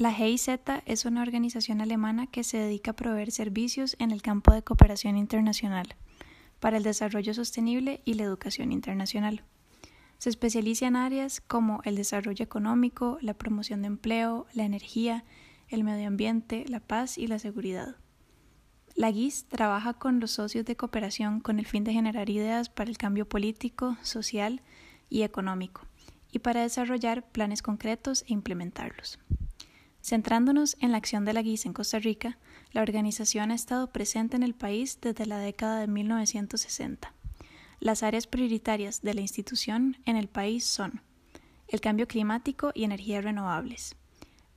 La GIZ es una organización alemana que se dedica a proveer servicios en el campo de cooperación internacional para el desarrollo sostenible y la educación internacional. Se especializa en áreas como el desarrollo económico, la promoción de empleo, la energía, el medio ambiente, la paz y la seguridad. La GIS trabaja con los socios de cooperación con el fin de generar ideas para el cambio político, social y económico, y para desarrollar planes concretos e implementarlos. Centrándonos en la acción de la GIS en Costa Rica, la organización ha estado presente en el país desde la década de 1960. Las áreas prioritarias de la institución en el país son el cambio climático y energías renovables,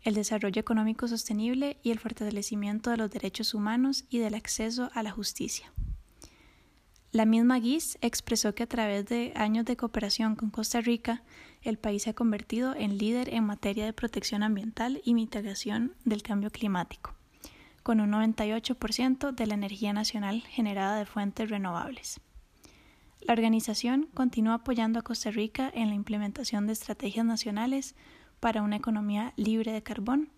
el desarrollo económico sostenible y el fortalecimiento de los derechos humanos y del acceso a la justicia. La misma GIS expresó que a través de años de cooperación con Costa Rica, el país se ha convertido en líder en materia de protección ambiental y mitigación del cambio climático, con un 98% de la energía nacional generada de fuentes renovables. La organización continúa apoyando a Costa Rica en la implementación de estrategias nacionales para una economía libre de carbón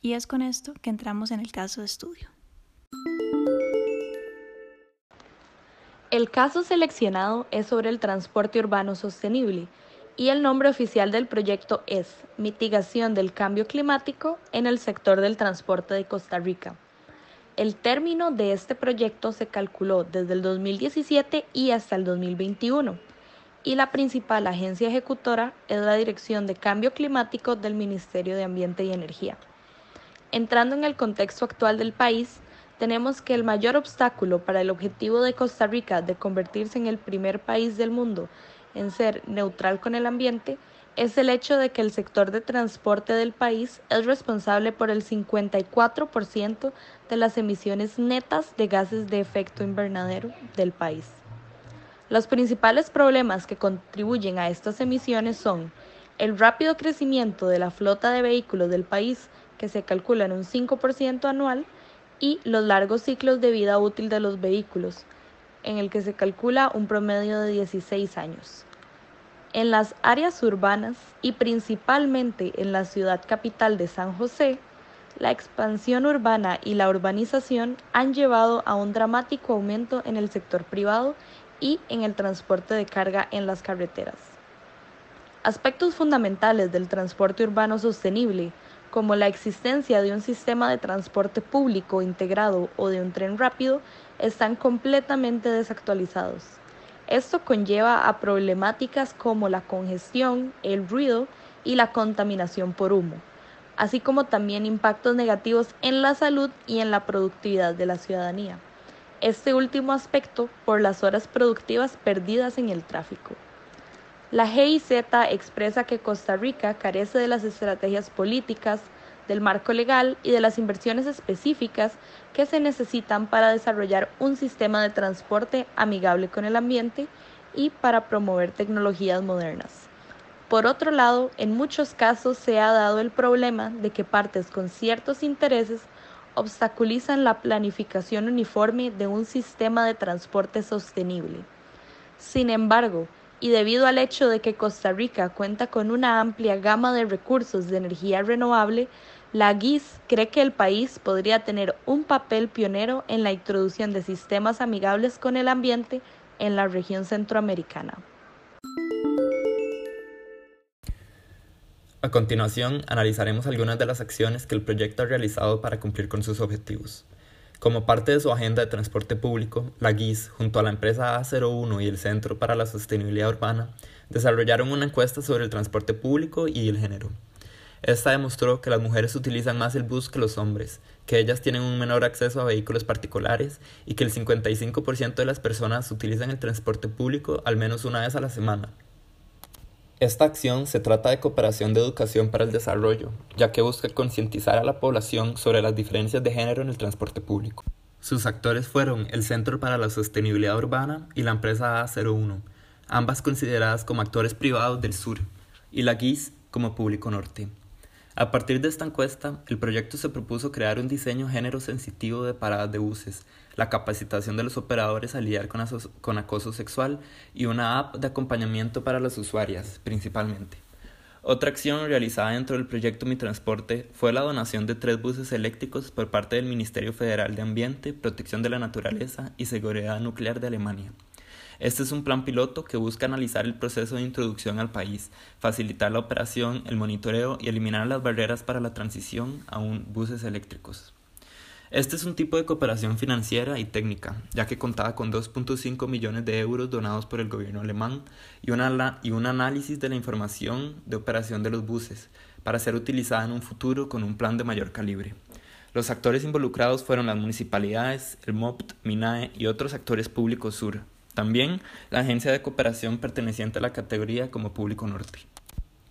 y es con esto que entramos en el caso de estudio. El caso seleccionado es sobre el transporte urbano sostenible y el nombre oficial del proyecto es Mitigación del Cambio Climático en el sector del transporte de Costa Rica. El término de este proyecto se calculó desde el 2017 y hasta el 2021 y la principal agencia ejecutora es la Dirección de Cambio Climático del Ministerio de Ambiente y Energía. Entrando en el contexto actual del país, tenemos que el mayor obstáculo para el objetivo de Costa Rica de convertirse en el primer país del mundo en ser neutral con el ambiente es el hecho de que el sector de transporte del país es responsable por el 54% de las emisiones netas de gases de efecto invernadero del país. Los principales problemas que contribuyen a estas emisiones son el rápido crecimiento de la flota de vehículos del país, que se calcula en un 5% anual, y los largos ciclos de vida útil de los vehículos, en el que se calcula un promedio de 16 años. En las áreas urbanas y principalmente en la ciudad capital de San José, la expansión urbana y la urbanización han llevado a un dramático aumento en el sector privado y en el transporte de carga en las carreteras. Aspectos fundamentales del transporte urbano sostenible, como la existencia de un sistema de transporte público integrado o de un tren rápido, están completamente desactualizados. Esto conlleva a problemáticas como la congestión, el ruido y la contaminación por humo, así como también impactos negativos en la salud y en la productividad de la ciudadanía. Este último aspecto por las horas productivas perdidas en el tráfico. La GIZ expresa que Costa Rica carece de las estrategias políticas, del marco legal y de las inversiones específicas que se necesitan para desarrollar un sistema de transporte amigable con el ambiente y para promover tecnologías modernas. Por otro lado, en muchos casos se ha dado el problema de que partes con ciertos intereses obstaculizan la planificación uniforme de un sistema de transporte sostenible. Sin embargo, y debido al hecho de que Costa Rica cuenta con una amplia gama de recursos de energía renovable, la GIS cree que el país podría tener un papel pionero en la introducción de sistemas amigables con el ambiente en la región centroamericana. A continuación, analizaremos algunas de las acciones que el proyecto ha realizado para cumplir con sus objetivos. Como parte de su agenda de transporte público, la GIS, junto a la empresa A01 y el Centro para la Sostenibilidad Urbana, desarrollaron una encuesta sobre el transporte público y el género. Esta demostró que las mujeres utilizan más el bus que los hombres, que ellas tienen un menor acceso a vehículos particulares y que el 55% de las personas utilizan el transporte público al menos una vez a la semana. Esta acción se trata de cooperación de educación para el desarrollo, ya que busca concientizar a la población sobre las diferencias de género en el transporte público. Sus actores fueron el Centro para la Sostenibilidad Urbana y la empresa A01, ambas consideradas como actores privados del sur, y la GIS como público norte. A partir de esta encuesta, el proyecto se propuso crear un diseño género sensitivo de paradas de buses, la capacitación de los operadores a lidiar con, con acoso sexual y una app de acompañamiento para las usuarias, principalmente. Otra acción realizada dentro del proyecto Mi Transporte fue la donación de tres buses eléctricos por parte del Ministerio Federal de Ambiente, Protección de la Naturaleza y Seguridad Nuclear de Alemania. Este es un plan piloto que busca analizar el proceso de introducción al país, facilitar la operación, el monitoreo y eliminar las barreras para la transición a un buses eléctricos. Este es un tipo de cooperación financiera y técnica, ya que contaba con 2.5 millones de euros donados por el gobierno alemán y, y un análisis de la información de operación de los buses, para ser utilizada en un futuro con un plan de mayor calibre. Los actores involucrados fueron las municipalidades, el MOPT, MINAE y otros actores públicos sur. También la agencia de cooperación perteneciente a la categoría como Público Norte.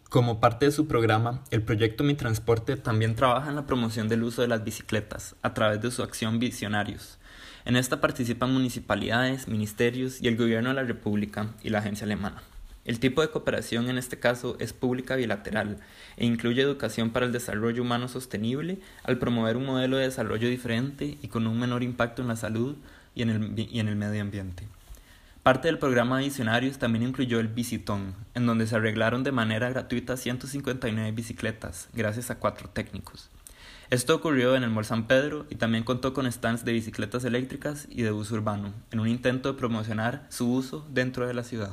Como parte de su programa, el proyecto Mi Transporte también trabaja en la promoción del uso de las bicicletas a través de su acción Visionarios. En esta participan municipalidades, ministerios y el Gobierno de la República y la agencia alemana. El tipo de cooperación en este caso es pública bilateral e incluye educación para el desarrollo humano sostenible al promover un modelo de desarrollo diferente y con un menor impacto en la salud y en el, y en el medio ambiente. Parte del programa Visionarios también incluyó el Bicitón, en donde se arreglaron de manera gratuita 159 bicicletas, gracias a cuatro técnicos. Esto ocurrió en el Mall San Pedro y también contó con stands de bicicletas eléctricas y de bus urbano, en un intento de promocionar su uso dentro de la ciudad.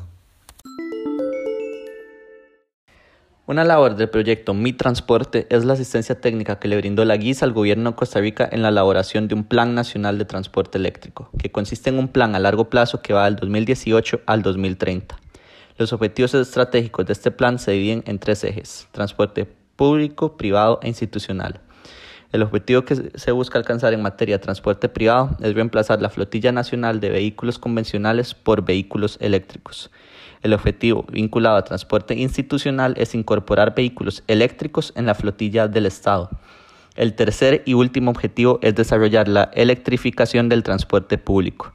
Una labor del proyecto Mi Transporte es la asistencia técnica que le brindó la guisa al gobierno de Costa Rica en la elaboración de un Plan Nacional de Transporte Eléctrico, que consiste en un plan a largo plazo que va del 2018 al 2030. Los objetivos estratégicos de este plan se dividen en tres ejes, transporte público, privado e institucional. El objetivo que se busca alcanzar en materia de transporte privado es reemplazar la flotilla nacional de vehículos convencionales por vehículos eléctricos. El objetivo vinculado a transporte institucional es incorporar vehículos eléctricos en la flotilla del Estado. El tercer y último objetivo es desarrollar la electrificación del transporte público.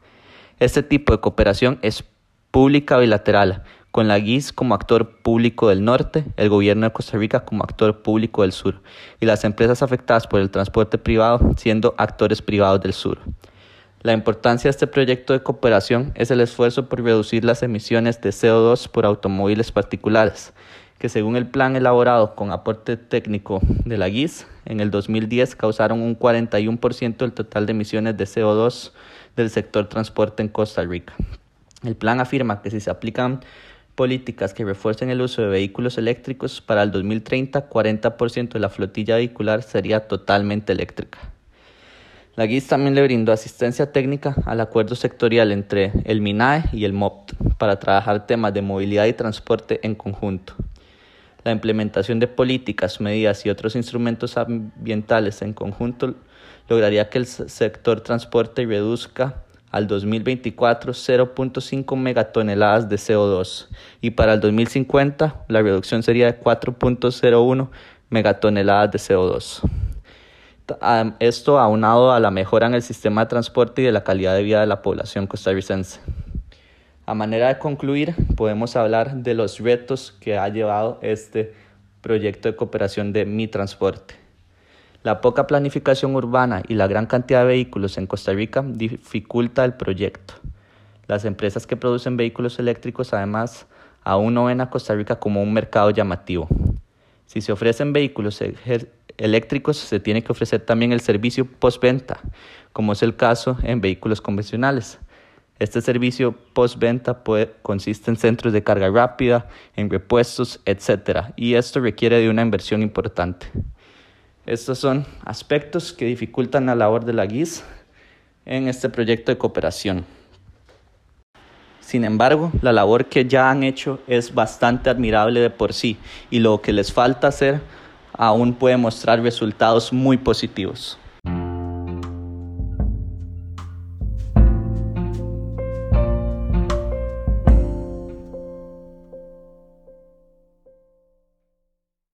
Este tipo de cooperación es pública bilateral, con la GIS como actor público del norte, el gobierno de Costa Rica como actor público del sur y las empresas afectadas por el transporte privado siendo actores privados del sur. La importancia de este proyecto de cooperación es el esfuerzo por reducir las emisiones de CO2 por automóviles particulares, que según el plan elaborado con aporte técnico de la GIS, en el 2010 causaron un 41% del total de emisiones de CO2 del sector transporte en Costa Rica. El plan afirma que si se aplican políticas que refuercen el uso de vehículos eléctricos, para el 2030 40% de la flotilla vehicular sería totalmente eléctrica. La GIS también le brindó asistencia técnica al acuerdo sectorial entre el MINAE y el MOPT para trabajar temas de movilidad y transporte en conjunto. La implementación de políticas, medidas y otros instrumentos ambientales en conjunto lograría que el sector transporte reduzca al 2024 0.5 megatoneladas de CO2 y para el 2050 la reducción sería de 4.01 megatoneladas de CO2. Esto aunado a la mejora en el sistema de transporte y de la calidad de vida de la población costarricense. A manera de concluir, podemos hablar de los retos que ha llevado este proyecto de cooperación de Mi Transporte. La poca planificación urbana y la gran cantidad de vehículos en Costa Rica dificulta el proyecto. Las empresas que producen vehículos eléctricos además aún no ven a Costa Rica como un mercado llamativo. Si se ofrecen vehículos eléctricos, se tiene que ofrecer también el servicio postventa, como es el caso en vehículos convencionales. Este servicio postventa consiste en centros de carga rápida, en repuestos, etc. Y esto requiere de una inversión importante. Estos son aspectos que dificultan la labor de la GIS en este proyecto de cooperación. Sin embargo, la labor que ya han hecho es bastante admirable de por sí y lo que les falta hacer aún puede mostrar resultados muy positivos.